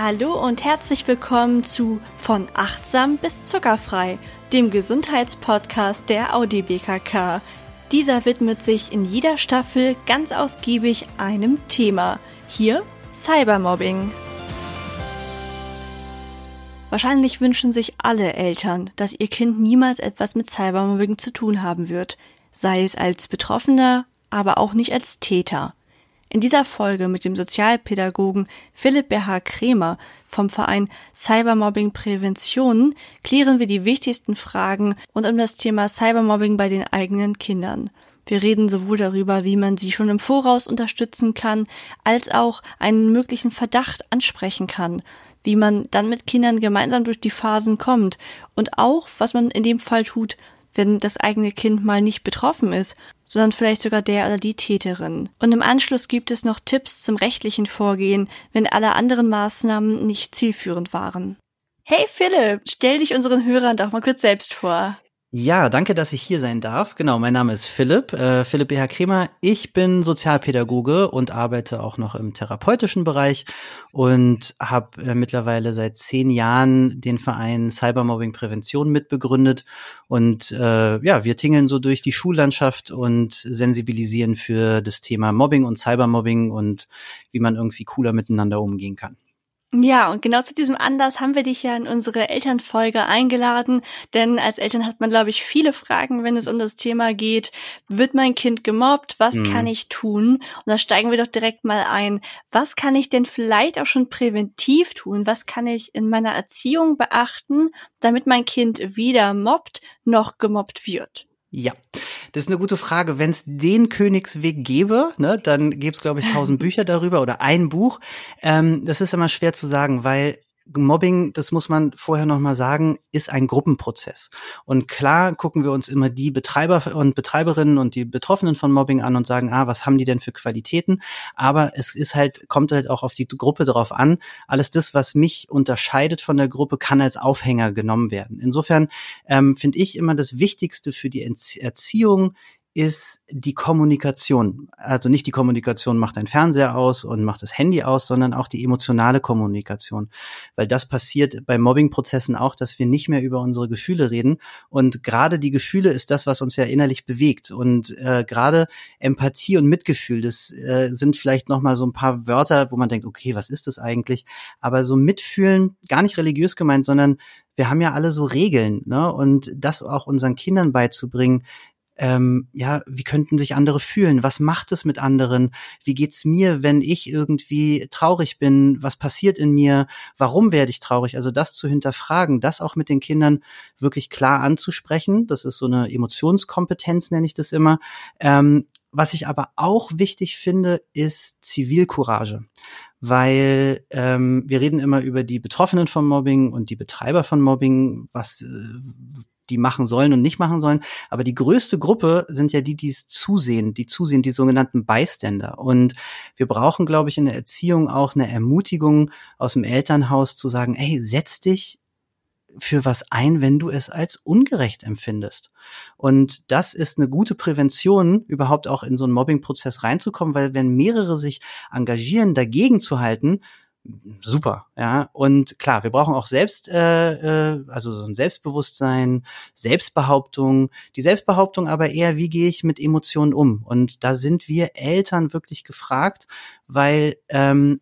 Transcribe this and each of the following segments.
Hallo und herzlich willkommen zu Von achtsam bis zuckerfrei, dem Gesundheitspodcast der Audi BKK. Dieser widmet sich in jeder Staffel ganz ausgiebig einem Thema. Hier Cybermobbing. Wahrscheinlich wünschen sich alle Eltern, dass ihr Kind niemals etwas mit Cybermobbing zu tun haben wird, sei es als Betroffener, aber auch nicht als Täter. In dieser Folge mit dem Sozialpädagogen Philipp BH Kremer vom Verein Cybermobbing Prävention klären wir die wichtigsten Fragen rund um das Thema Cybermobbing bei den eigenen Kindern. Wir reden sowohl darüber, wie man sie schon im Voraus unterstützen kann, als auch einen möglichen Verdacht ansprechen kann, wie man dann mit Kindern gemeinsam durch die Phasen kommt und auch, was man in dem Fall tut, wenn das eigene Kind mal nicht betroffen ist, sondern vielleicht sogar der oder die Täterin. Und im Anschluss gibt es noch Tipps zum rechtlichen Vorgehen, wenn alle anderen Maßnahmen nicht zielführend waren. Hey Philipp, stell dich unseren Hörern doch mal kurz selbst vor. Ja, danke, dass ich hier sein darf. Genau, mein Name ist Philipp, äh, Philipp BH Kremer. Ich bin Sozialpädagoge und arbeite auch noch im therapeutischen Bereich und habe äh, mittlerweile seit zehn Jahren den Verein Cybermobbing Prävention mitbegründet. Und äh, ja, wir tingeln so durch die Schullandschaft und sensibilisieren für das Thema Mobbing und Cybermobbing und wie man irgendwie cooler miteinander umgehen kann. Ja, und genau zu diesem Anlass haben wir dich ja in unsere Elternfolge eingeladen, denn als Eltern hat man, glaube ich, viele Fragen, wenn es um das Thema geht, wird mein Kind gemobbt, was mhm. kann ich tun? Und da steigen wir doch direkt mal ein. Was kann ich denn vielleicht auch schon präventiv tun? Was kann ich in meiner Erziehung beachten, damit mein Kind weder mobbt noch gemobbt wird? Ja, das ist eine gute Frage. Wenn es den Königsweg gäbe, ne, dann gäbe es, glaube ich, tausend Bücher darüber oder ein Buch. Ähm, das ist immer schwer zu sagen, weil Mobbing, das muss man vorher noch mal sagen, ist ein Gruppenprozess. Und klar gucken wir uns immer die Betreiber und Betreiberinnen und die Betroffenen von Mobbing an und sagen, ah, was haben die denn für Qualitäten? Aber es ist halt, kommt halt auch auf die Gruppe drauf an. Alles das, was mich unterscheidet von der Gruppe, kann als Aufhänger genommen werden. Insofern ähm, finde ich immer das Wichtigste für die Erziehung ist die Kommunikation. Also nicht die Kommunikation macht ein Fernseher aus und macht das Handy aus, sondern auch die emotionale Kommunikation. Weil das passiert bei Mobbing-Prozessen auch, dass wir nicht mehr über unsere Gefühle reden. Und gerade die Gefühle ist das, was uns ja innerlich bewegt. Und äh, gerade Empathie und Mitgefühl, das äh, sind vielleicht nochmal so ein paar Wörter, wo man denkt, okay, was ist das eigentlich? Aber so mitfühlen, gar nicht religiös gemeint, sondern wir haben ja alle so Regeln, ne? Und das auch unseren Kindern beizubringen, ähm, ja, wie könnten sich andere fühlen? Was macht es mit anderen? Wie geht's mir, wenn ich irgendwie traurig bin? Was passiert in mir? Warum werde ich traurig? Also das zu hinterfragen, das auch mit den Kindern wirklich klar anzusprechen. Das ist so eine Emotionskompetenz, nenne ich das immer. Ähm, was ich aber auch wichtig finde, ist Zivilcourage weil ähm, wir reden immer über die Betroffenen von Mobbing und die Betreiber von Mobbing, was äh, die machen sollen und nicht machen sollen. Aber die größte Gruppe sind ja die, die es zusehen, die zusehen, die sogenannten Bystander. Und wir brauchen, glaube ich, in der Erziehung auch eine Ermutigung aus dem Elternhaus zu sagen, hey, setz dich für was ein, wenn du es als ungerecht empfindest. Und das ist eine gute Prävention, überhaupt auch in so einen Mobbing-Prozess reinzukommen, weil wenn mehrere sich engagieren, dagegen zu halten, super, ja. Und klar, wir brauchen auch selbst, äh, äh, also so ein Selbstbewusstsein, Selbstbehauptung. Die Selbstbehauptung aber eher, wie gehe ich mit Emotionen um? Und da sind wir Eltern wirklich gefragt, weil ähm,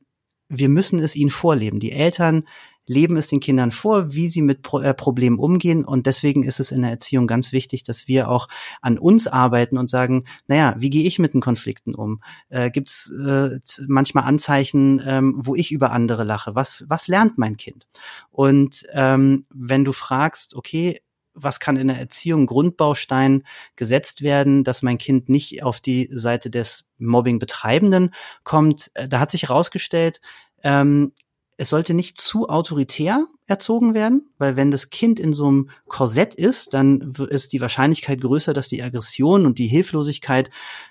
wir müssen es ihnen vorleben. Die Eltern leben es den Kindern vor, wie sie mit Pro äh, Problemen umgehen. Und deswegen ist es in der Erziehung ganz wichtig, dass wir auch an uns arbeiten und sagen, naja, wie gehe ich mit den Konflikten um? Äh, Gibt es äh, manchmal Anzeichen, ähm, wo ich über andere lache? Was, was lernt mein Kind? Und ähm, wenn du fragst, okay, was kann in der Erziehung Grundbaustein gesetzt werden, dass mein Kind nicht auf die Seite des Mobbing-Betreibenden kommt. Äh, da hat sich herausgestellt, ähm, es sollte nicht zu autoritär erzogen werden, weil wenn das Kind in so einem Korsett ist, dann ist die Wahrscheinlichkeit größer, dass die Aggression und die Hilflosigkeit,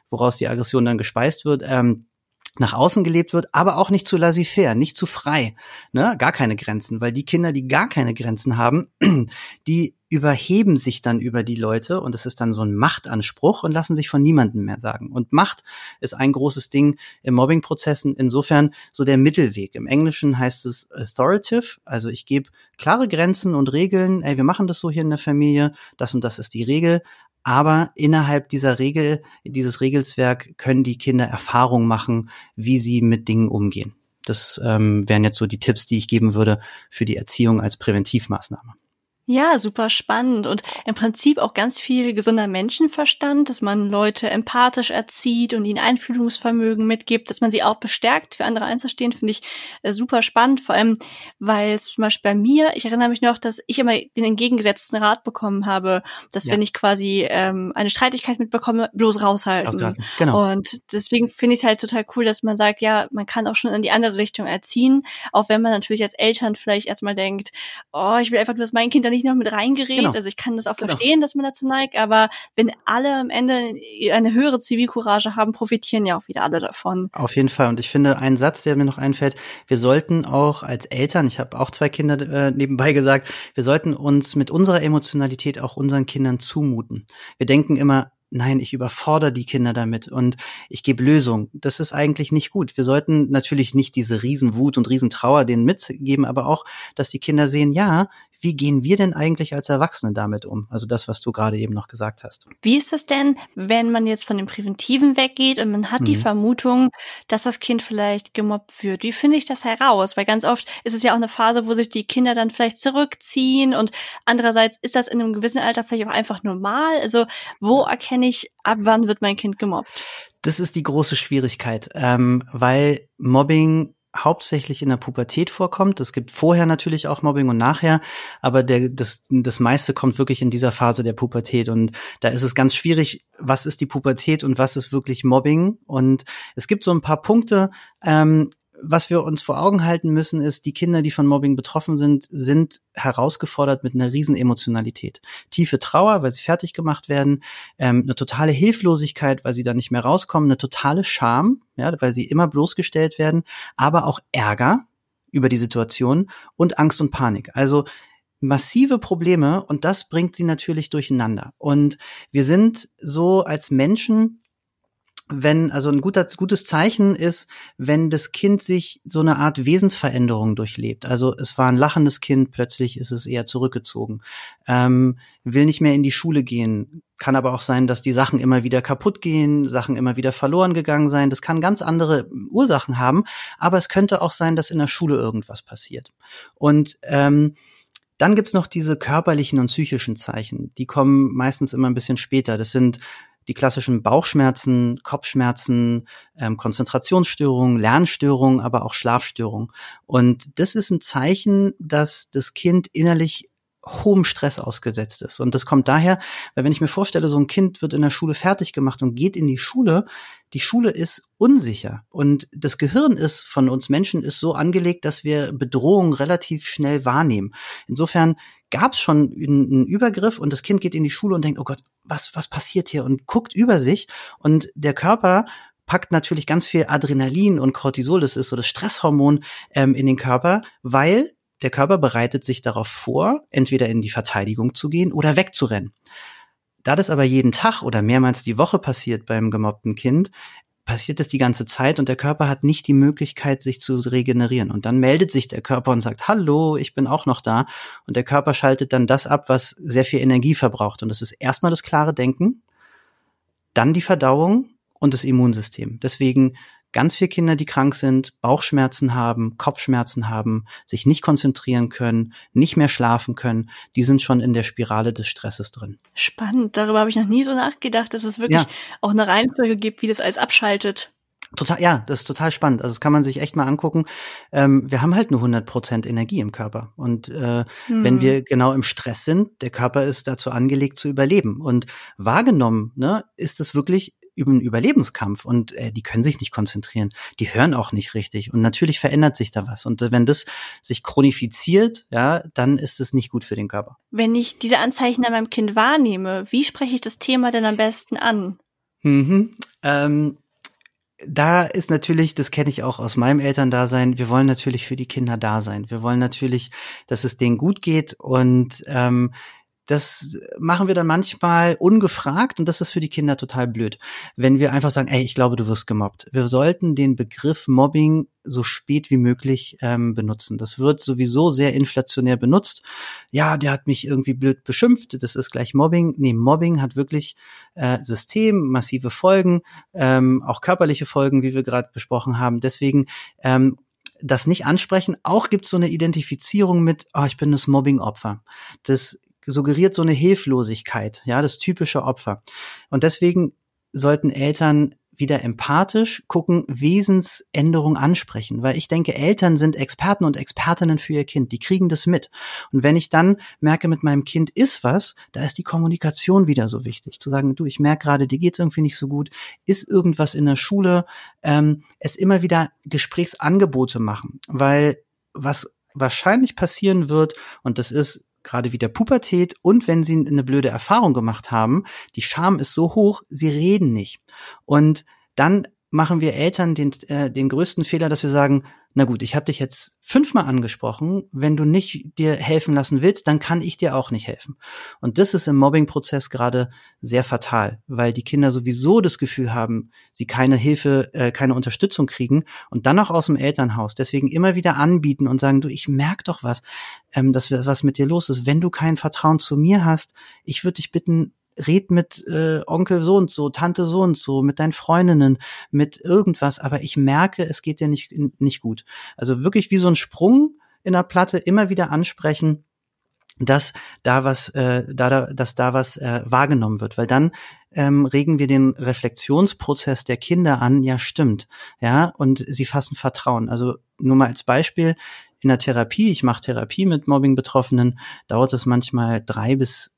woraus die Aggression dann gespeist wird, ähm, nach außen gelebt wird, aber auch nicht zu laissez-faire, nicht zu frei, ne? gar keine Grenzen, weil die Kinder, die gar keine Grenzen haben, die überheben sich dann über die Leute und es ist dann so ein Machtanspruch und lassen sich von niemandem mehr sagen. Und Macht ist ein großes Ding im Mobbing-Prozessen. Insofern so der Mittelweg. Im Englischen heißt es authoritative, also ich gebe klare Grenzen und Regeln. Ey, wir machen das so hier in der Familie, das und das ist die Regel. Aber innerhalb dieser Regel, dieses Regelswerk können die Kinder Erfahrung machen, wie sie mit Dingen umgehen. Das ähm, wären jetzt so die Tipps, die ich geben würde für die Erziehung als Präventivmaßnahme. Ja, super spannend und im Prinzip auch ganz viel gesunder Menschenverstand, dass man Leute empathisch erzieht und ihnen Einfühlungsvermögen mitgibt, dass man sie auch bestärkt, für andere einzustehen, finde ich äh, super spannend, vor allem, weil es zum Beispiel bei mir, ich erinnere mich noch, dass ich immer den entgegengesetzten Rat bekommen habe, dass ja. wenn ich quasi ähm, eine Streitigkeit mitbekomme, bloß raushalten. raushalten. Genau. Und deswegen finde ich es halt total cool, dass man sagt, ja, man kann auch schon in die andere Richtung erziehen, auch wenn man natürlich als Eltern vielleicht erstmal denkt, oh, ich will einfach nur, dass mein Kind dann nicht noch mit reingeredet. Genau. Also ich kann das auch genau. verstehen, dass man dazu neigt, aber wenn alle am Ende eine höhere Zivilcourage haben, profitieren ja auch wieder alle davon. Auf jeden Fall. Und ich finde, ein Satz, der mir noch einfällt, wir sollten auch als Eltern, ich habe auch zwei Kinder äh, nebenbei gesagt, wir sollten uns mit unserer Emotionalität auch unseren Kindern zumuten. Wir denken immer, nein, ich überfordere die Kinder damit und ich gebe Lösung. Das ist eigentlich nicht gut. Wir sollten natürlich nicht diese Riesenwut und Riesentrauer denen mitgeben, aber auch, dass die Kinder sehen, ja, wie gehen wir denn eigentlich als Erwachsene damit um? Also das, was du gerade eben noch gesagt hast. Wie ist das denn, wenn man jetzt von dem Präventiven weggeht und man hat mhm. die Vermutung, dass das Kind vielleicht gemobbt wird? Wie finde ich das heraus? Weil ganz oft ist es ja auch eine Phase, wo sich die Kinder dann vielleicht zurückziehen und andererseits ist das in einem gewissen Alter vielleicht auch einfach normal. Also wo erkenne ich, ab wann wird mein Kind gemobbt? Das ist die große Schwierigkeit, ähm, weil Mobbing hauptsächlich in der Pubertät vorkommt. Es gibt vorher natürlich auch Mobbing und nachher, aber der, das, das meiste kommt wirklich in dieser Phase der Pubertät. Und da ist es ganz schwierig, was ist die Pubertät und was ist wirklich Mobbing. Und es gibt so ein paar Punkte, ähm, was wir uns vor Augen halten müssen, ist, die Kinder, die von Mobbing betroffen sind, sind herausgefordert mit einer riesen Emotionalität. Tiefe Trauer, weil sie fertig gemacht werden, ähm, eine totale Hilflosigkeit, weil sie da nicht mehr rauskommen, eine totale Scham, ja, weil sie immer bloßgestellt werden, aber auch Ärger über die Situation und Angst und Panik. Also massive Probleme und das bringt sie natürlich durcheinander. Und wir sind so als Menschen wenn, also ein guter, gutes Zeichen ist, wenn das Kind sich so eine Art Wesensveränderung durchlebt. Also es war ein lachendes Kind, plötzlich ist es eher zurückgezogen, ähm, will nicht mehr in die Schule gehen. Kann aber auch sein, dass die Sachen immer wieder kaputt gehen, Sachen immer wieder verloren gegangen sein. Das kann ganz andere Ursachen haben, aber es könnte auch sein, dass in der Schule irgendwas passiert. Und ähm, dann gibt's noch diese körperlichen und psychischen Zeichen. Die kommen meistens immer ein bisschen später. Das sind die klassischen Bauchschmerzen, Kopfschmerzen, ähm, Konzentrationsstörungen, Lernstörungen, aber auch Schlafstörungen. Und das ist ein Zeichen, dass das Kind innerlich hohem Stress ausgesetzt ist. Und das kommt daher, weil wenn ich mir vorstelle, so ein Kind wird in der Schule fertig gemacht und geht in die Schule, die Schule ist unsicher und das Gehirn ist von uns Menschen ist so angelegt, dass wir Bedrohungen relativ schnell wahrnehmen. Insofern gab es schon einen Übergriff und das Kind geht in die Schule und denkt, oh Gott, was, was passiert hier? Und guckt über sich und der Körper packt natürlich ganz viel Adrenalin und Cortisol, das ist so das Stresshormon ähm, in den Körper, weil der Körper bereitet sich darauf vor, entweder in die Verteidigung zu gehen oder wegzurennen. Da das aber jeden Tag oder mehrmals die Woche passiert beim gemobbten Kind, passiert es die ganze Zeit und der Körper hat nicht die Möglichkeit, sich zu regenerieren. Und dann meldet sich der Körper und sagt, hallo, ich bin auch noch da. Und der Körper schaltet dann das ab, was sehr viel Energie verbraucht. Und das ist erstmal das klare Denken, dann die Verdauung und das Immunsystem. Deswegen ganz viele Kinder, die krank sind, Bauchschmerzen haben, Kopfschmerzen haben, sich nicht konzentrieren können, nicht mehr schlafen können, die sind schon in der Spirale des Stresses drin. Spannend, darüber habe ich noch nie so nachgedacht, dass es wirklich ja. auch eine Reihenfolge gibt, wie das alles abschaltet. Total, ja, das ist total spannend. Also das kann man sich echt mal angucken. Ähm, wir haben halt nur 100 Prozent Energie im Körper. Und äh, hm. wenn wir genau im Stress sind, der Körper ist dazu angelegt zu überleben. Und wahrgenommen ne, ist es wirklich einen Überlebenskampf und äh, die können sich nicht konzentrieren, die hören auch nicht richtig und natürlich verändert sich da was und äh, wenn das sich chronifiziert, ja, dann ist es nicht gut für den Körper. Wenn ich diese Anzeichen an meinem Kind wahrnehme, wie spreche ich das Thema denn am besten an? Mhm. Ähm, da ist natürlich, das kenne ich auch aus meinem Elterndasein, wir wollen natürlich für die Kinder da sein. Wir wollen natürlich, dass es denen gut geht und ähm, das machen wir dann manchmal ungefragt und das ist für die Kinder total blöd. Wenn wir einfach sagen, ey, ich glaube, du wirst gemobbt. Wir sollten den Begriff Mobbing so spät wie möglich ähm, benutzen. Das wird sowieso sehr inflationär benutzt. Ja, der hat mich irgendwie blöd beschimpft, das ist gleich Mobbing. Nee, Mobbing hat wirklich äh, System, massive Folgen, ähm, auch körperliche Folgen, wie wir gerade besprochen haben. Deswegen ähm, das nicht ansprechen. Auch gibt es so eine Identifizierung mit, oh, ich bin das Mobbing-Opfer. Das suggeriert so eine Hilflosigkeit, ja, das typische Opfer. Und deswegen sollten Eltern wieder empathisch gucken, Wesensänderung ansprechen, weil ich denke, Eltern sind Experten und Expertinnen für ihr Kind, die kriegen das mit. Und wenn ich dann merke, mit meinem Kind ist was, da ist die Kommunikation wieder so wichtig, zu sagen, du, ich merke gerade, dir geht's irgendwie nicht so gut, ist irgendwas in der Schule, ähm, es immer wieder Gesprächsangebote machen, weil was wahrscheinlich passieren wird, und das ist gerade wie der Pubertät und wenn sie eine blöde Erfahrung gemacht haben, die Scham ist so hoch, sie reden nicht. Und dann machen wir Eltern den, äh, den größten Fehler, dass wir sagen, na gut, ich habe dich jetzt fünfmal angesprochen, wenn du nicht dir helfen lassen willst, dann kann ich dir auch nicht helfen. Und das ist im Mobbing-Prozess gerade sehr fatal, weil die Kinder sowieso das Gefühl haben, sie keine Hilfe, äh, keine Unterstützung kriegen und dann auch aus dem Elternhaus. Deswegen immer wieder anbieten und sagen, du, ich merk doch was, ähm, dass was mit dir los ist. Wenn du kein Vertrauen zu mir hast, ich würde dich bitten, red mit äh, Onkel so und so, Tante so und so, mit deinen Freundinnen, mit irgendwas, aber ich merke, es geht dir nicht, nicht gut. Also wirklich wie so ein Sprung in der Platte immer wieder ansprechen, dass da was, äh, da, dass da was äh, wahrgenommen wird, weil dann ähm, regen wir den Reflexionsprozess der Kinder an. Ja, stimmt, ja, und sie fassen Vertrauen. Also nur mal als Beispiel: in der Therapie, ich mache Therapie mit Mobbing-Betroffenen, dauert es manchmal drei bis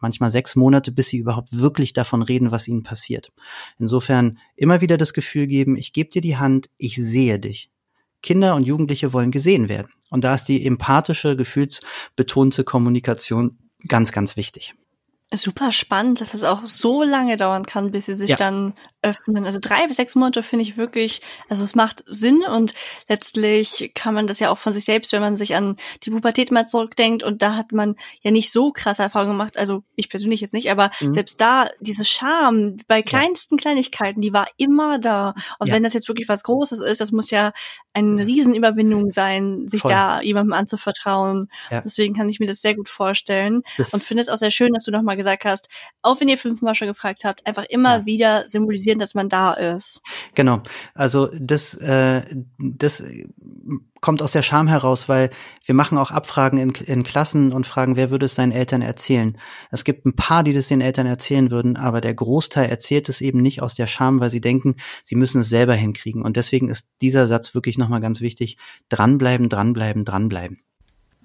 manchmal sechs Monate, bis sie überhaupt wirklich davon reden, was ihnen passiert. Insofern immer wieder das Gefühl geben, ich gebe dir die Hand, ich sehe dich. Kinder und Jugendliche wollen gesehen werden. Und da ist die empathische, gefühlsbetonte Kommunikation ganz, ganz wichtig. Super spannend, dass es auch so lange dauern kann, bis sie sich ja. dann öffnen. Also drei bis sechs Monate finde ich wirklich, also es macht Sinn und letztlich kann man das ja auch von sich selbst, wenn man sich an die Pubertät mal zurückdenkt und da hat man ja nicht so krasse Erfahrungen gemacht, also ich persönlich jetzt nicht, aber mhm. selbst da, diese Scham bei kleinsten ja. Kleinigkeiten, die war immer da. Und ja. wenn das jetzt wirklich was Großes ist, das muss ja eine Riesenüberwindung sein, sich Voll. da jemandem anzuvertrauen. Deswegen kann ich mir das sehr gut vorstellen das und finde es auch sehr schön, dass du nochmal gesagt hast, auch wenn ihr fünfmal schon gefragt habt, einfach immer wieder symbolisieren, dass man da ist. Genau. Also das, äh, das kommt aus der Scham heraus, weil wir machen auch Abfragen in, in Klassen und fragen, wer würde es seinen Eltern erzählen. Es gibt ein paar, die das den Eltern erzählen würden, aber der Großteil erzählt es eben nicht aus der Scham, weil sie denken, sie müssen es selber hinkriegen. Und deswegen ist dieser Satz wirklich nochmal ganz wichtig. Dranbleiben, dranbleiben, dranbleiben.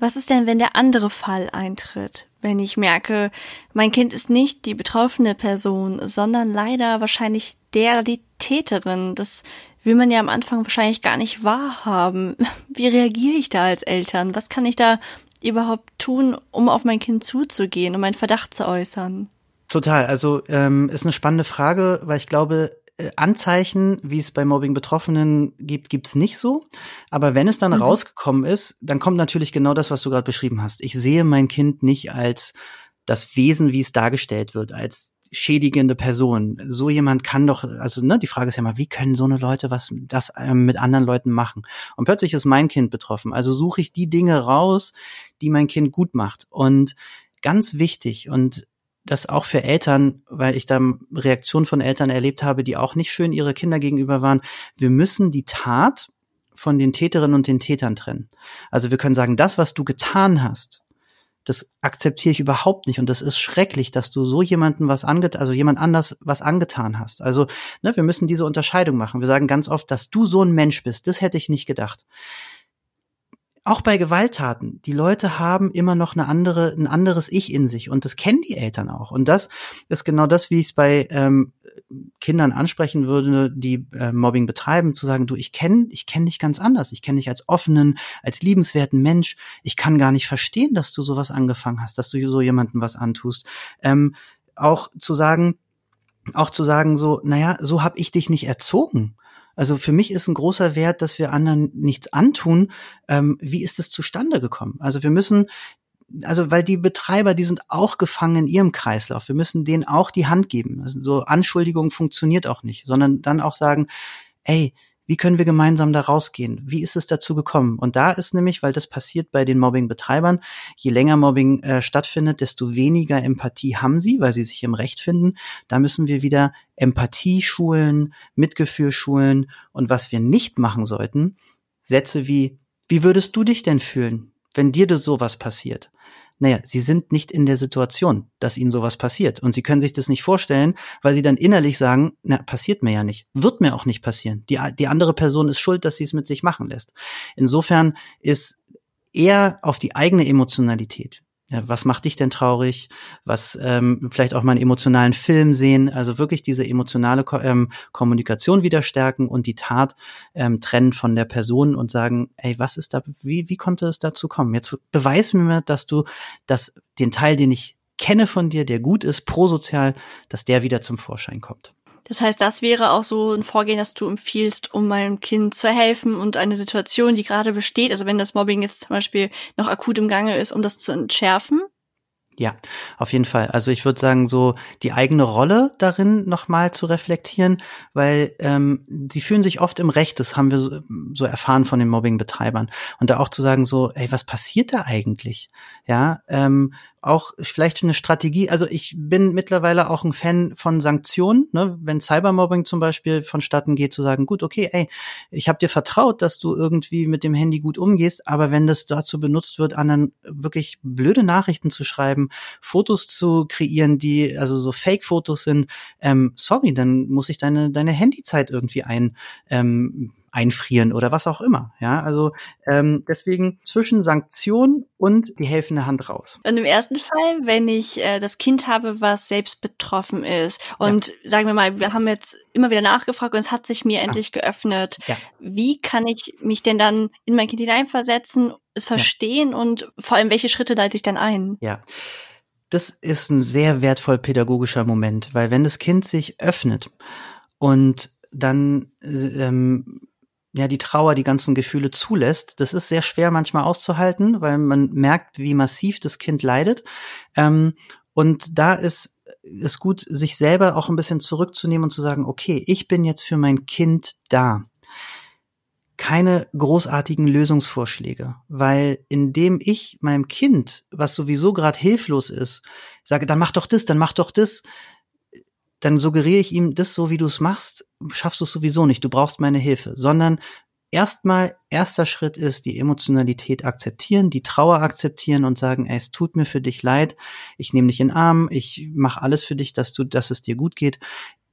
Was ist denn, wenn der andere Fall eintritt? Wenn ich merke, mein Kind ist nicht die betroffene Person, sondern leider wahrscheinlich der, die Täterin. Das will man ja am Anfang wahrscheinlich gar nicht wahrhaben. Wie reagiere ich da als Eltern? Was kann ich da überhaupt tun, um auf mein Kind zuzugehen, um meinen Verdacht zu äußern? Total. Also ähm, ist eine spannende Frage, weil ich glaube, Anzeichen, wie es bei Mobbing-Betroffenen gibt, gibt's nicht so. Aber wenn es dann mhm. rausgekommen ist, dann kommt natürlich genau das, was du gerade beschrieben hast. Ich sehe mein Kind nicht als das Wesen, wie es dargestellt wird, als schädigende Person. So jemand kann doch, also ne, die Frage ist ja mal, wie können so eine Leute was das ähm, mit anderen Leuten machen? Und plötzlich ist mein Kind betroffen. Also suche ich die Dinge raus, die mein Kind gut macht. Und ganz wichtig und das auch für Eltern, weil ich da Reaktionen von Eltern erlebt habe, die auch nicht schön ihre Kinder gegenüber waren. Wir müssen die Tat von den Täterinnen und den Tätern trennen. Also wir können sagen, das, was du getan hast, das akzeptiere ich überhaupt nicht und das ist schrecklich, dass du so jemanden was angetan, also jemand anders was angetan hast. Also ne, wir müssen diese Unterscheidung machen. Wir sagen ganz oft, dass du so ein Mensch bist. Das hätte ich nicht gedacht auch bei Gewalttaten, die Leute haben immer noch eine andere, ein anderes Ich in sich und das kennen die Eltern auch. Und das ist genau das, wie ich es bei ähm, Kindern ansprechen würde, die äh, Mobbing betreiben, zu sagen, du, ich kenne ich kenn dich ganz anders. Ich kenne dich als offenen, als liebenswerten Mensch. Ich kann gar nicht verstehen, dass du sowas angefangen hast, dass du so jemandem was antust. Ähm, auch zu sagen, auch zu sagen so, naja, so habe ich dich nicht erzogen. Also für mich ist ein großer Wert, dass wir anderen nichts antun. Ähm, wie ist es zustande gekommen? Also wir müssen also weil die Betreiber, die sind auch gefangen in ihrem Kreislauf. Wir müssen denen auch die Hand geben. Also so Anschuldigung funktioniert auch nicht, sondern dann auch sagen, ey, wie können wir gemeinsam da rausgehen? Wie ist es dazu gekommen? Und da ist nämlich, weil das passiert bei den Mobbing-Betreibern, je länger Mobbing äh, stattfindet, desto weniger Empathie haben sie, weil sie sich im Recht finden. Da müssen wir wieder Empathie schulen, Mitgefühl schulen. Und was wir nicht machen sollten, Sätze wie, wie würdest du dich denn fühlen, wenn dir das sowas passiert? Naja, sie sind nicht in der Situation, dass ihnen sowas passiert. Und sie können sich das nicht vorstellen, weil sie dann innerlich sagen, na, passiert mir ja nicht. Wird mir auch nicht passieren. Die, die andere Person ist schuld, dass sie es mit sich machen lässt. Insofern ist eher auf die eigene Emotionalität was macht dich denn traurig? Was ähm, vielleicht auch mal einen emotionalen Film sehen, also wirklich diese emotionale Ko ähm, Kommunikation wieder stärken und die Tat ähm, trennen von der Person und sagen, ey, was ist da, wie, wie konnte es dazu kommen? Jetzt beweis mir, dass du dass den Teil, den ich kenne von dir, der gut ist, prosozial, dass der wieder zum Vorschein kommt. Das heißt, das wäre auch so ein Vorgehen, das du empfiehlst, um meinem Kind zu helfen und eine Situation, die gerade besteht, also wenn das Mobbing jetzt zum Beispiel noch akut im Gange ist, um das zu entschärfen? Ja, auf jeden Fall. Also ich würde sagen, so die eigene Rolle darin nochmal zu reflektieren, weil ähm, sie fühlen sich oft im Recht, das haben wir so, so erfahren von den Mobbing-Betreibern. Und da auch zu sagen, so, ey, was passiert da eigentlich? Ja, ähm, auch vielleicht eine Strategie. Also ich bin mittlerweile auch ein Fan von Sanktionen, ne? wenn Cybermobbing zum Beispiel vonstatten geht, zu sagen, gut, okay, ey, ich habe dir vertraut, dass du irgendwie mit dem Handy gut umgehst, aber wenn das dazu benutzt wird, anderen wirklich blöde Nachrichten zu schreiben, Fotos zu kreieren, die also so Fake-Fotos sind, ähm, sorry, dann muss ich deine deine Handyzeit irgendwie ein ähm, einfrieren oder was auch immer. Ja, also ähm, deswegen zwischen Sanktion und die helfende Hand raus. Und im ersten Fall, wenn ich äh, das Kind habe, was selbst betroffen ist und ja. sagen wir mal, wir haben jetzt immer wieder nachgefragt und es hat sich mir ja. endlich geöffnet. Ja. Wie kann ich mich denn dann in mein Kind hineinversetzen, es verstehen und vor allem welche Schritte leite ich dann ein? Ja. Das ist ein sehr wertvoll pädagogischer Moment, weil wenn das Kind sich öffnet und dann ähm, ja die Trauer, die ganzen Gefühle zulässt. Das ist sehr schwer manchmal auszuhalten, weil man merkt, wie massiv das Kind leidet. Ähm, und da ist es gut, sich selber auch ein bisschen zurückzunehmen und zu sagen, okay, ich bin jetzt für mein Kind da. Keine großartigen Lösungsvorschläge, weil indem ich meinem Kind, was sowieso gerade hilflos ist, sage, dann mach doch das, dann mach doch das, dann suggeriere ich ihm, das so wie du es machst, schaffst du es sowieso nicht, du brauchst meine Hilfe, sondern erstmal, erster Schritt ist, die Emotionalität akzeptieren, die Trauer akzeptieren und sagen, ey, es tut mir für dich leid, ich nehme dich in den Arm, ich mache alles für dich, dass du, dass es dir gut geht,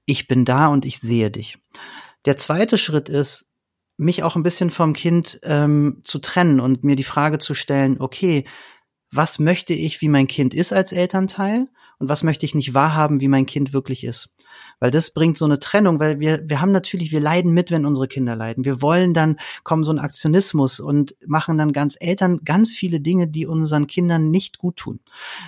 ich bin da und ich sehe dich. Der zweite Schritt ist, mich auch ein bisschen vom Kind ähm, zu trennen und mir die Frage zu stellen, okay, was möchte ich, wie mein Kind ist als Elternteil und was möchte ich nicht wahrhaben, wie mein Kind wirklich ist. Weil das bringt so eine Trennung, weil wir, wir haben natürlich, wir leiden mit, wenn unsere Kinder leiden. Wir wollen dann, kommen so ein Aktionismus und machen dann ganz Eltern ganz viele Dinge, die unseren Kindern nicht gut tun.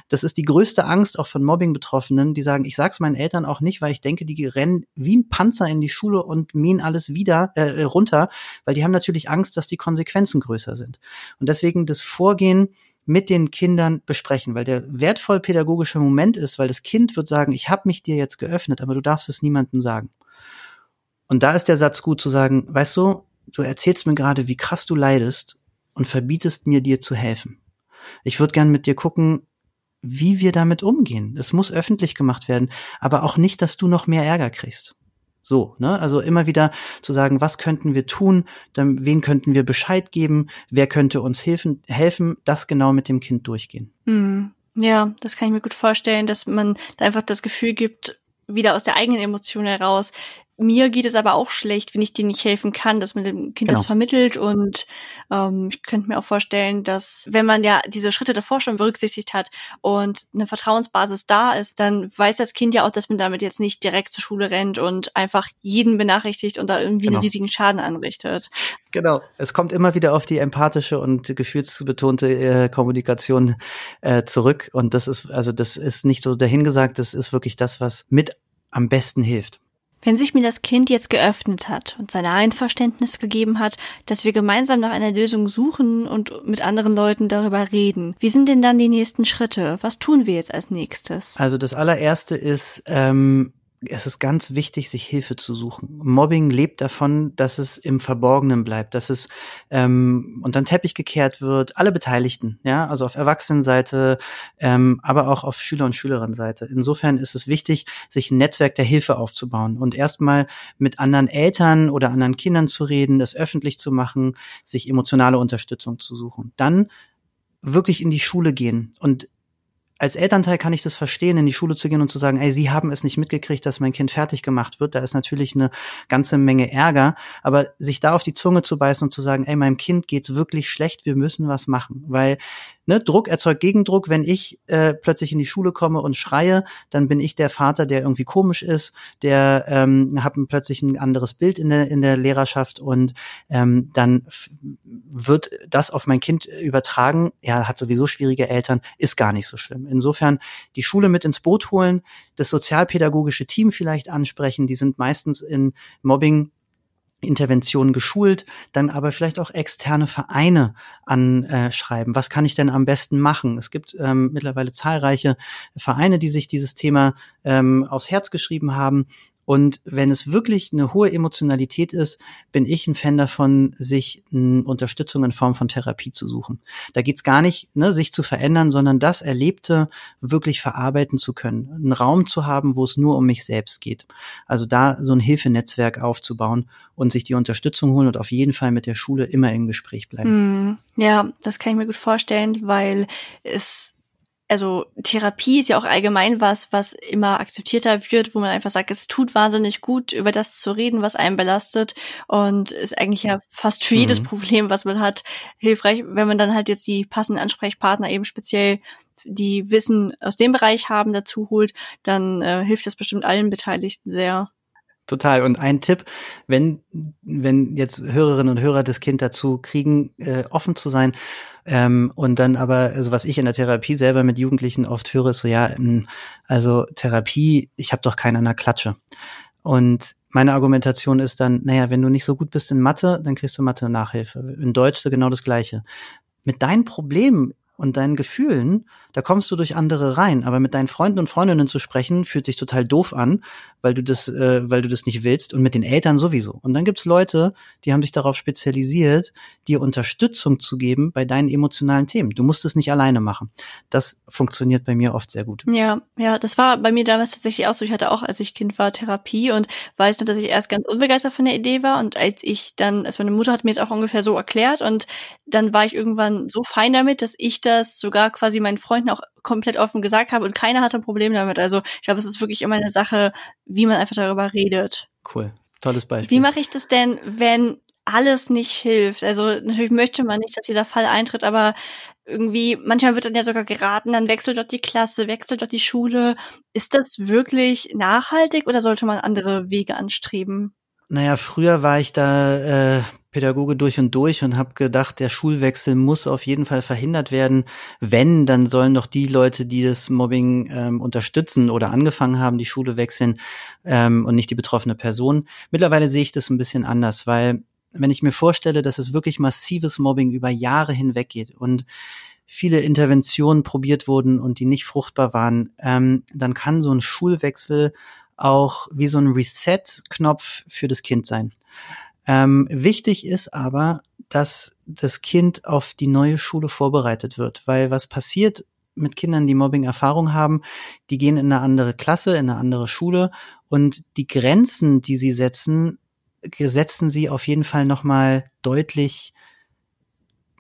Das ist die größte Angst auch von Mobbing-Betroffenen, die sagen, ich sag's meinen Eltern auch nicht, weil ich denke, die rennen wie ein Panzer in die Schule und mähen alles wieder äh, runter, weil die haben natürlich Angst, dass die Konsequenzen größer sind. Und deswegen das Vorgehen, mit den Kindern besprechen, weil der wertvoll pädagogische Moment ist, weil das Kind wird sagen, ich habe mich dir jetzt geöffnet, aber du darfst es niemandem sagen. Und da ist der Satz gut zu sagen, weißt du, du erzählst mir gerade, wie krass du leidest und verbietest mir dir zu helfen. Ich würde gern mit dir gucken, wie wir damit umgehen. Es muss öffentlich gemacht werden, aber auch nicht, dass du noch mehr Ärger kriegst. So, ne? Also immer wieder zu sagen, was könnten wir tun, dann, wen könnten wir Bescheid geben, wer könnte uns helfen, helfen, das genau mit dem Kind durchgehen. Mhm. Ja, das kann ich mir gut vorstellen, dass man da einfach das Gefühl gibt, wieder aus der eigenen Emotion heraus, mir geht es aber auch schlecht, wenn ich dir nicht helfen kann, dass man dem Kind genau. das vermittelt. Und ähm, ich könnte mir auch vorstellen, dass wenn man ja diese Schritte davor schon berücksichtigt hat und eine Vertrauensbasis da ist, dann weiß das Kind ja auch, dass man damit jetzt nicht direkt zur Schule rennt und einfach jeden benachrichtigt und da irgendwie genau. einen riesigen Schaden anrichtet. Genau. Es kommt immer wieder auf die empathische und gefühlsbetonte äh, Kommunikation äh, zurück. Und das ist, also das ist nicht so dahingesagt, das ist wirklich das, was mit am besten hilft. Wenn sich mir das Kind jetzt geöffnet hat und sein Einverständnis gegeben hat, dass wir gemeinsam nach einer Lösung suchen und mit anderen Leuten darüber reden, wie sind denn dann die nächsten Schritte? Was tun wir jetzt als nächstes? Also das allererste ist, ähm, es ist ganz wichtig, sich Hilfe zu suchen. Mobbing lebt davon, dass es im Verborgenen bleibt, dass es ähm, unter den Teppich gekehrt wird. Alle Beteiligten, ja, also auf Erwachsenenseite, ähm, aber auch auf Schüler- und Schülerinnenseite. Insofern ist es wichtig, sich ein Netzwerk der Hilfe aufzubauen und erstmal mit anderen Eltern oder anderen Kindern zu reden, das öffentlich zu machen, sich emotionale Unterstützung zu suchen. Dann wirklich in die Schule gehen und als Elternteil kann ich das verstehen, in die Schule zu gehen und zu sagen, ey, Sie haben es nicht mitgekriegt, dass mein Kind fertig gemacht wird. Da ist natürlich eine ganze Menge Ärger. Aber sich da auf die Zunge zu beißen und zu sagen, ey, meinem Kind geht's wirklich schlecht, wir müssen was machen. Weil ne, Druck erzeugt Gegendruck. Wenn ich äh, plötzlich in die Schule komme und schreie, dann bin ich der Vater, der irgendwie komisch ist, der ähm, hat plötzlich ein anderes Bild in der, in der Lehrerschaft und ähm, dann wird das auf mein Kind übertragen. Er hat sowieso schwierige Eltern, ist gar nicht so schlimm. Insofern die Schule mit ins Boot holen, das sozialpädagogische Team vielleicht ansprechen. Die sind meistens in Mobbing Interventionen geschult, dann aber vielleicht auch externe Vereine anschreiben. Was kann ich denn am besten machen? Es gibt ähm, mittlerweile zahlreiche Vereine, die sich dieses Thema ähm, aufs Herz geschrieben haben. Und wenn es wirklich eine hohe Emotionalität ist, bin ich ein Fan davon, sich Unterstützung in Form von Therapie zu suchen. Da geht's gar nicht, ne, sich zu verändern, sondern das Erlebte wirklich verarbeiten zu können. Einen Raum zu haben, wo es nur um mich selbst geht. Also da so ein Hilfenetzwerk aufzubauen und sich die Unterstützung holen und auf jeden Fall mit der Schule immer im Gespräch bleiben. Hm, ja, das kann ich mir gut vorstellen, weil es also Therapie ist ja auch allgemein was, was immer akzeptierter wird, wo man einfach sagt, es tut wahnsinnig gut, über das zu reden, was einen belastet und ist eigentlich ja fast für jedes mhm. Problem, was man hat, hilfreich, wenn man dann halt jetzt die passenden Ansprechpartner eben speziell die Wissen aus dem Bereich haben dazu holt, dann äh, hilft das bestimmt allen Beteiligten sehr. Total. Und ein Tipp, wenn, wenn jetzt Hörerinnen und Hörer das Kind dazu kriegen, äh, offen zu sein, ähm, und dann aber, also was ich in der Therapie selber mit Jugendlichen oft höre, ist so, ja, ähm, also Therapie, ich habe doch keinen an der Klatsche. Und meine Argumentation ist dann, naja, wenn du nicht so gut bist in Mathe, dann kriegst du Mathe-Nachhilfe. In Deutsch genau das Gleiche. Mit deinen Problemen und deinen Gefühlen, da kommst du durch andere rein. Aber mit deinen Freunden und Freundinnen zu sprechen, fühlt sich total doof an, weil du das, äh, weil du das nicht willst und mit den Eltern sowieso. Und dann gibt's Leute, die haben sich darauf spezialisiert, dir Unterstützung zu geben bei deinen emotionalen Themen. Du musst es nicht alleine machen. Das funktioniert bei mir oft sehr gut. Ja, ja, das war bei mir damals tatsächlich auch so. Ich hatte auch, als ich Kind war, Therapie und weiß nur, dass ich erst ganz unbegeistert von der Idee war und als ich dann, also meine Mutter hat mir es auch ungefähr so erklärt und dann war ich irgendwann so fein damit, dass ich das sogar quasi meinen Freunden auch komplett offen gesagt habe und keiner hatte ein Problem damit. Also ich glaube, es ist wirklich immer eine Sache, wie man einfach darüber redet. Cool. Tolles Beispiel. Wie mache ich das denn, wenn alles nicht hilft? Also natürlich möchte man nicht, dass dieser Fall eintritt, aber irgendwie, manchmal wird dann ja sogar geraten, dann wechselt dort die Klasse, wechselt dort die Schule. Ist das wirklich nachhaltig oder sollte man andere Wege anstreben? Naja, früher war ich da äh, Pädagoge durch und durch und habe gedacht, der Schulwechsel muss auf jeden Fall verhindert werden. Wenn, dann sollen doch die Leute, die das Mobbing ähm, unterstützen oder angefangen haben, die Schule wechseln ähm, und nicht die betroffene Person. Mittlerweile sehe ich das ein bisschen anders, weil wenn ich mir vorstelle, dass es wirklich massives Mobbing über Jahre hinweg geht und viele Interventionen probiert wurden und die nicht fruchtbar waren, ähm, dann kann so ein Schulwechsel auch wie so ein Reset-Knopf für das Kind sein. Ähm, wichtig ist aber, dass das Kind auf die neue Schule vorbereitet wird, weil was passiert mit Kindern, die Mobbing-Erfahrung haben, die gehen in eine andere Klasse, in eine andere Schule und die Grenzen, die sie setzen, setzen sie auf jeden Fall nochmal deutlich,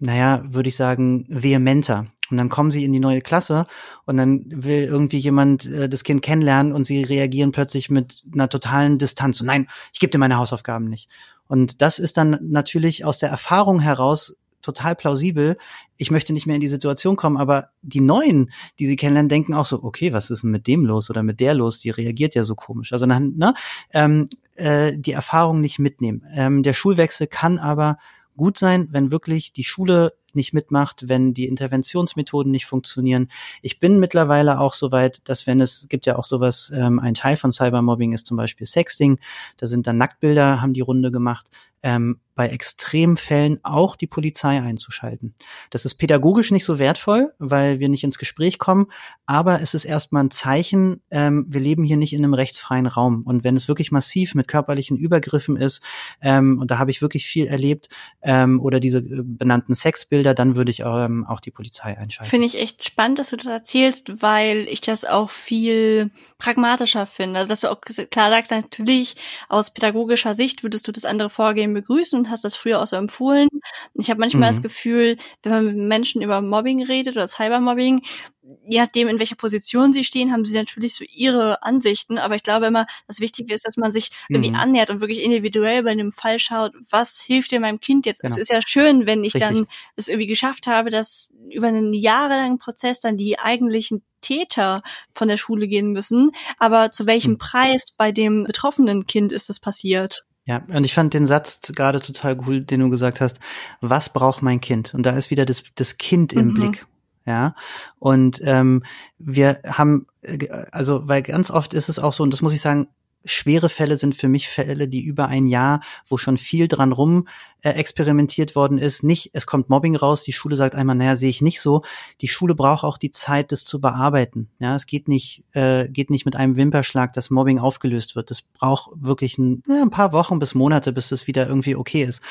naja, würde ich sagen, vehementer. Und dann kommen sie in die neue Klasse und dann will irgendwie jemand äh, das Kind kennenlernen und sie reagieren plötzlich mit einer totalen Distanz. Und nein, ich gebe dir meine Hausaufgaben nicht. Und das ist dann natürlich aus der Erfahrung heraus total plausibel. Ich möchte nicht mehr in die Situation kommen, aber die Neuen, die sie kennenlernen, denken auch so, okay, was ist denn mit dem los oder mit der los? Die reagiert ja so komisch. Also dann, ne, ähm, äh, die Erfahrung nicht mitnehmen. Ähm, der Schulwechsel kann aber gut sein, wenn wirklich die Schule nicht mitmacht, wenn die Interventionsmethoden nicht funktionieren. Ich bin mittlerweile auch so weit, dass wenn es gibt ja auch sowas, ähm, ein Teil von Cybermobbing ist zum Beispiel Sexting, da sind dann Nacktbilder, haben die Runde gemacht ähm, bei Extremfällen auch die Polizei einzuschalten. Das ist pädagogisch nicht so wertvoll, weil wir nicht ins Gespräch kommen, aber es ist erstmal ein Zeichen, ähm, wir leben hier nicht in einem rechtsfreien Raum. Und wenn es wirklich massiv mit körperlichen Übergriffen ist, ähm, und da habe ich wirklich viel erlebt, ähm, oder diese äh, benannten Sexbilder, dann würde ich ähm, auch die Polizei einschalten. Finde ich echt spannend, dass du das erzählst, weil ich das auch viel pragmatischer finde. Also dass du auch klar sagst, natürlich aus pädagogischer Sicht würdest du das andere Vorgehen begrüßen und hast das früher auch so empfohlen. Ich habe manchmal mhm. das Gefühl, wenn man mit Menschen über Mobbing redet oder Cybermobbing, je nachdem, in welcher Position sie stehen, haben sie natürlich so ihre Ansichten. Aber ich glaube immer, das Wichtige ist, dass man sich irgendwie mhm. annähert und wirklich individuell bei einem Fall schaut, was hilft dir meinem Kind jetzt? Genau. Es ist ja schön, wenn ich Richtig. dann es irgendwie geschafft habe, dass über einen jahrelangen Prozess dann die eigentlichen Täter von der Schule gehen müssen. Aber zu welchem mhm. Preis bei dem betroffenen Kind ist das passiert? Ja, und ich fand den Satz gerade total cool, den du gesagt hast. Was braucht mein Kind? Und da ist wieder das, das Kind im mhm. Blick. Ja, und ähm, wir haben, äh, also, weil ganz oft ist es auch so, und das muss ich sagen, schwere Fälle sind für mich Fälle, die über ein Jahr, wo schon viel dran rum äh, experimentiert worden ist, nicht, es kommt Mobbing raus, die Schule sagt einmal, naja, sehe ich nicht so. Die Schule braucht auch die Zeit, das zu bearbeiten. Ja, es geht nicht, äh, geht nicht mit einem Wimperschlag, dass Mobbing aufgelöst wird. Das braucht wirklich ein, ja, ein paar Wochen bis Monate, bis das wieder irgendwie okay ist.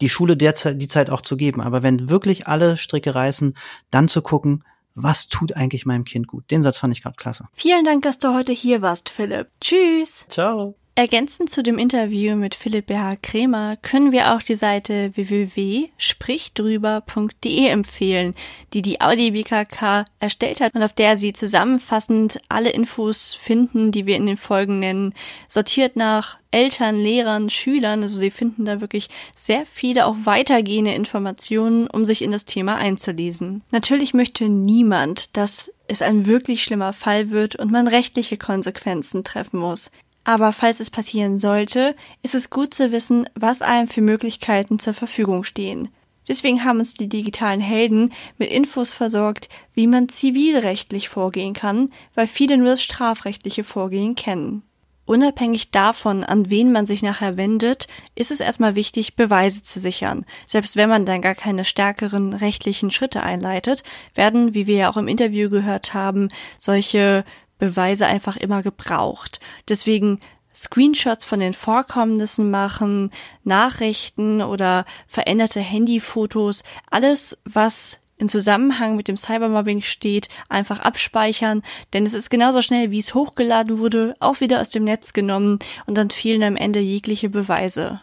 Die Schule derzeit die Zeit auch zu geben. Aber wenn wirklich alle Stricke reißen, dann zu gucken, was tut eigentlich meinem Kind gut? Den Satz fand ich gerade klasse. Vielen Dank, dass du heute hier warst, Philipp. Tschüss. Ciao. Ergänzend zu dem Interview mit Philipp BH Kremer können wir auch die Seite www.sprichdrüber.de empfehlen, die die Audi BKK erstellt hat und auf der Sie zusammenfassend alle Infos finden, die wir in den Folgen nennen, sortiert nach Eltern, Lehrern, Schülern. Also Sie finden da wirklich sehr viele auch weitergehende Informationen, um sich in das Thema einzulesen. Natürlich möchte niemand, dass es ein wirklich schlimmer Fall wird und man rechtliche Konsequenzen treffen muss. Aber falls es passieren sollte, ist es gut zu wissen, was einem für Möglichkeiten zur Verfügung stehen. Deswegen haben uns die digitalen Helden mit Infos versorgt, wie man zivilrechtlich vorgehen kann, weil viele nur das strafrechtliche Vorgehen kennen. Unabhängig davon, an wen man sich nachher wendet, ist es erstmal wichtig, Beweise zu sichern. Selbst wenn man dann gar keine stärkeren rechtlichen Schritte einleitet, werden, wie wir ja auch im Interview gehört haben, solche Beweise einfach immer gebraucht. Deswegen Screenshots von den Vorkommnissen machen, Nachrichten oder veränderte Handyfotos, alles, was in Zusammenhang mit dem Cybermobbing steht, einfach abspeichern, denn es ist genauso schnell, wie es hochgeladen wurde, auch wieder aus dem Netz genommen und dann fehlen am Ende jegliche Beweise.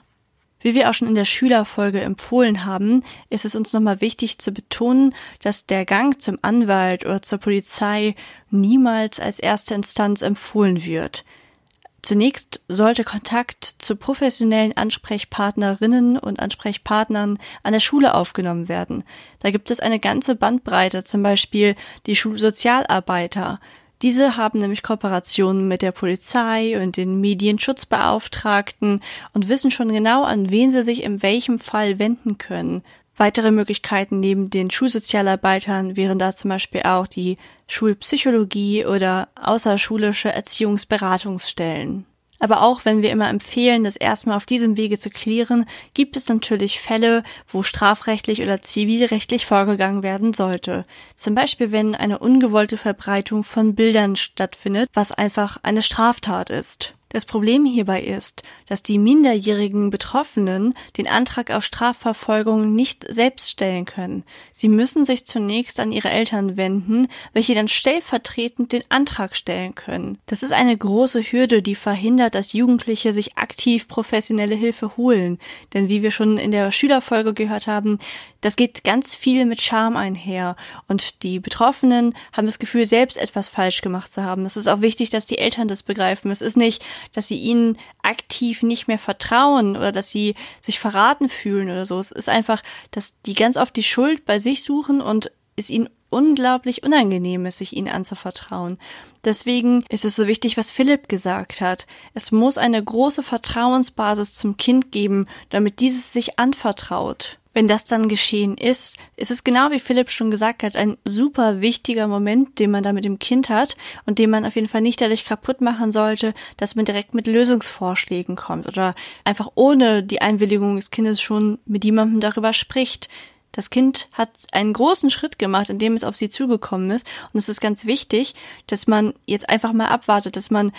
Wie wir auch schon in der Schülerfolge empfohlen haben, ist es uns nochmal wichtig zu betonen, dass der Gang zum Anwalt oder zur Polizei niemals als erste Instanz empfohlen wird. Zunächst sollte Kontakt zu professionellen Ansprechpartnerinnen und Ansprechpartnern an der Schule aufgenommen werden. Da gibt es eine ganze Bandbreite, zum Beispiel die Schulsozialarbeiter, diese haben nämlich Kooperationen mit der Polizei und den Medienschutzbeauftragten und wissen schon genau, an wen sie sich in welchem Fall wenden können. Weitere Möglichkeiten neben den Schulsozialarbeitern wären da zum Beispiel auch die Schulpsychologie oder außerschulische Erziehungsberatungsstellen. Aber auch wenn wir immer empfehlen, das erstmal auf diesem Wege zu klären, gibt es natürlich Fälle, wo strafrechtlich oder zivilrechtlich vorgegangen werden sollte. Zum Beispiel, wenn eine ungewollte Verbreitung von Bildern stattfindet, was einfach eine Straftat ist. Das Problem hierbei ist, dass die minderjährigen Betroffenen den Antrag auf Strafverfolgung nicht selbst stellen können. Sie müssen sich zunächst an ihre Eltern wenden, welche dann stellvertretend den Antrag stellen können. Das ist eine große Hürde, die verhindert, dass Jugendliche sich aktiv professionelle Hilfe holen. Denn wie wir schon in der Schülerfolge gehört haben, das geht ganz viel mit Scham einher. Und die Betroffenen haben das Gefühl, selbst etwas falsch gemacht zu haben. Es ist auch wichtig, dass die Eltern das begreifen. Es ist nicht, dass sie ihnen aktiv nicht mehr vertrauen oder dass sie sich verraten fühlen oder so. Es ist einfach, dass die ganz oft die Schuld bei sich suchen und es ihnen unglaublich unangenehm ist, sich ihnen anzuvertrauen. Deswegen ist es so wichtig, was Philipp gesagt hat. Es muss eine große Vertrauensbasis zum Kind geben, damit dieses sich anvertraut. Wenn das dann geschehen ist, ist es genau wie Philipp schon gesagt hat, ein super wichtiger Moment, den man da mit dem Kind hat und den man auf jeden Fall nicht dadurch kaputt machen sollte, dass man direkt mit Lösungsvorschlägen kommt oder einfach ohne die Einwilligung des Kindes schon mit jemandem darüber spricht. Das Kind hat einen großen Schritt gemacht, indem es auf sie zugekommen ist. Und es ist ganz wichtig, dass man jetzt einfach mal abwartet, dass man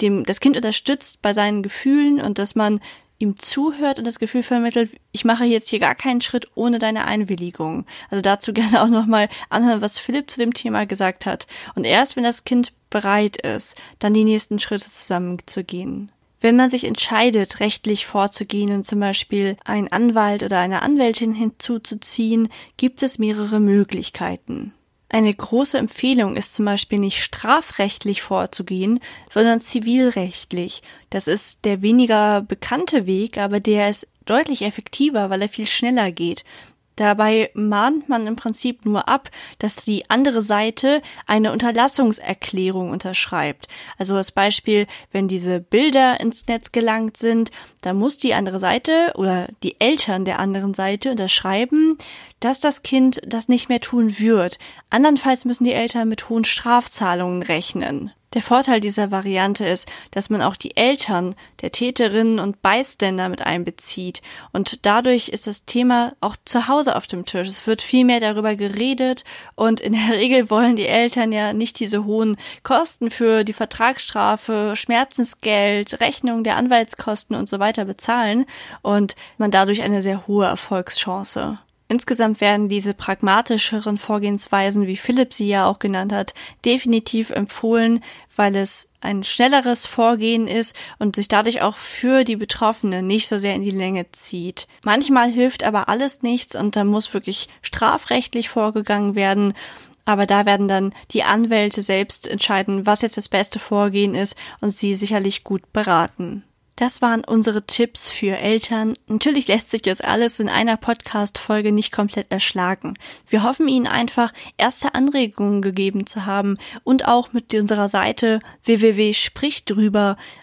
dem, das Kind unterstützt bei seinen Gefühlen und dass man ihm zuhört und das Gefühl vermittelt, ich mache jetzt hier gar keinen Schritt ohne deine Einwilligung. Also dazu gerne auch nochmal anhören, was Philipp zu dem Thema gesagt hat. Und erst wenn das Kind bereit ist, dann die nächsten Schritte zusammenzugehen. Wenn man sich entscheidet, rechtlich vorzugehen und zum Beispiel einen Anwalt oder eine Anwältin hinzuzuziehen, gibt es mehrere Möglichkeiten. Eine große Empfehlung ist zum Beispiel nicht strafrechtlich vorzugehen, sondern zivilrechtlich. Das ist der weniger bekannte Weg, aber der ist deutlich effektiver, weil er viel schneller geht. Dabei mahnt man im Prinzip nur ab, dass die andere Seite eine Unterlassungserklärung unterschreibt. Also das Beispiel, wenn diese Bilder ins Netz gelangt sind, dann muss die andere Seite oder die Eltern der anderen Seite unterschreiben, dass das Kind das nicht mehr tun wird. Andernfalls müssen die Eltern mit hohen Strafzahlungen rechnen. Der Vorteil dieser Variante ist, dass man auch die Eltern der Täterinnen und Beiständer mit einbezieht und dadurch ist das Thema auch zu Hause auf dem Tisch. Es wird viel mehr darüber geredet und in der Regel wollen die Eltern ja nicht diese hohen Kosten für die Vertragsstrafe, Schmerzensgeld, Rechnung der Anwaltskosten und so weiter bezahlen und man dadurch eine sehr hohe Erfolgschance. Insgesamt werden diese pragmatischeren Vorgehensweisen, wie Philipp sie ja auch genannt hat, definitiv empfohlen, weil es ein schnelleres Vorgehen ist und sich dadurch auch für die Betroffene nicht so sehr in die Länge zieht. Manchmal hilft aber alles nichts und da muss wirklich strafrechtlich vorgegangen werden. Aber da werden dann die Anwälte selbst entscheiden, was jetzt das beste Vorgehen ist und sie sicherlich gut beraten. Das waren unsere Tipps für Eltern. Natürlich lässt sich das alles in einer Podcast-Folge nicht komplett erschlagen. Wir hoffen Ihnen einfach erste Anregungen gegeben zu haben und auch mit unserer Seite www.spricht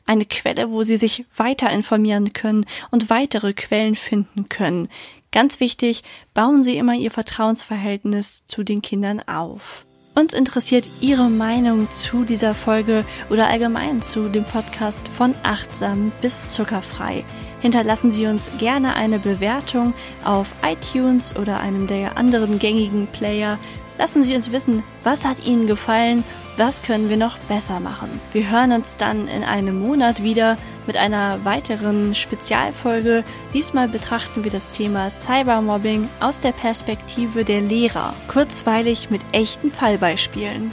eine Quelle, wo Sie sich weiter informieren können und weitere Quellen finden können. Ganz wichtig, bauen Sie immer Ihr Vertrauensverhältnis zu den Kindern auf. Uns interessiert Ihre Meinung zu dieser Folge oder allgemein zu dem Podcast von Achtsam bis Zuckerfrei. Hinterlassen Sie uns gerne eine Bewertung auf iTunes oder einem der anderen gängigen Player. Lassen Sie uns wissen, was hat Ihnen gefallen was können wir noch besser machen? Wir hören uns dann in einem Monat wieder mit einer weiteren Spezialfolge. Diesmal betrachten wir das Thema Cybermobbing aus der Perspektive der Lehrer, kurzweilig mit echten Fallbeispielen.